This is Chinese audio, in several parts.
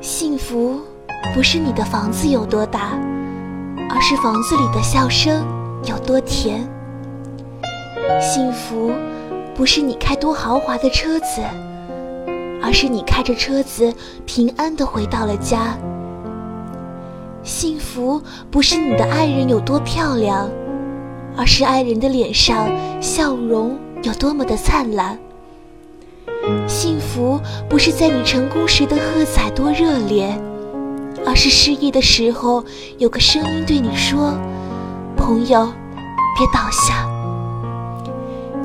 幸福不是你的房子有多大，而是房子里的笑声有多甜。幸福不是你开多豪华的车子，而是你开着车子平安的回到了家。幸福不是你的爱人有多漂亮，而是爱人的脸上笑容有多么的灿烂。幸福不是在你成功时的喝彩多热烈，而是失意的时候有个声音对你说：“朋友，别倒下。”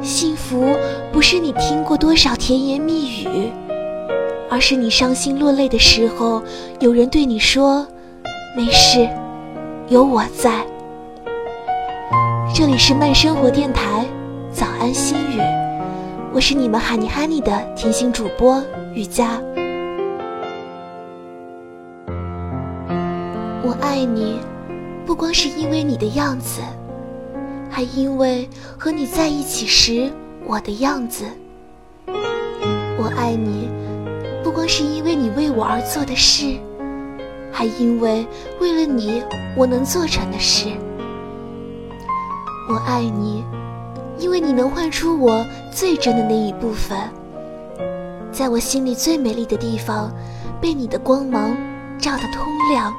幸福不是你听过多少甜言蜜语，而是你伤心落泪的时候有人对你说：“没事，有我在。”这里是慢生活电台，早安心语。我是你们哈尼哈尼的甜心主播雨佳，我爱你，不光是因为你的样子，还因为和你在一起时我的样子。我爱你，不光是因为你为我而做的事，还因为为了你我能做成的事。我爱你。因为你能唤出我最真的那一部分，在我心里最美丽的地方，被你的光芒照得通亮。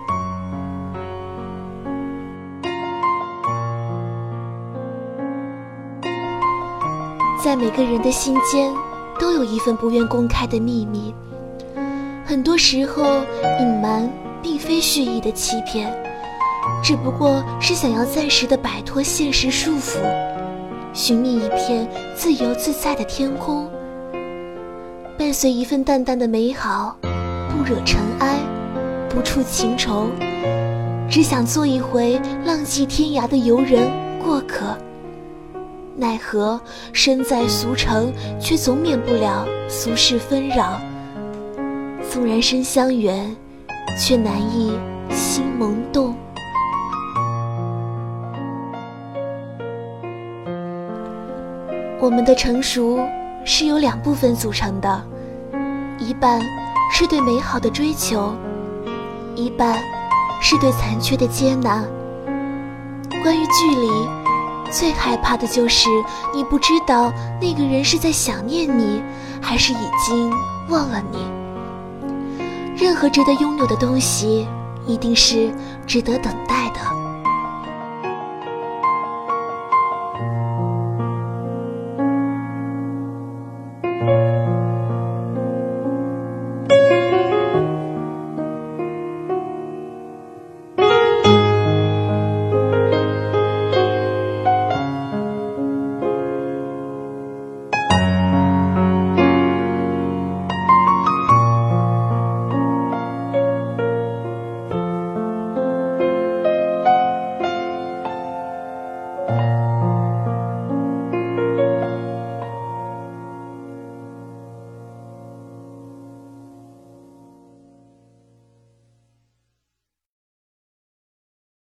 在每个人的心间，都有一份不愿公开的秘密。很多时候，隐瞒并非蓄意的欺骗，只不过是想要暂时的摆脱现实束缚。寻觅一片自由自在的天空，伴随一份淡淡的美好，不惹尘埃，不触情愁，只想做一回浪迹天涯的游人过客。奈何身在俗城，却总免不了俗世纷扰。纵然身相远，却难以心萌动。我们的成熟是由两部分组成的，一半是对美好的追求，一半是对残缺的接纳。关于距离，最害怕的就是你不知道那个人是在想念你，还是已经忘了你。任何值得拥有的东西，一定是值得等待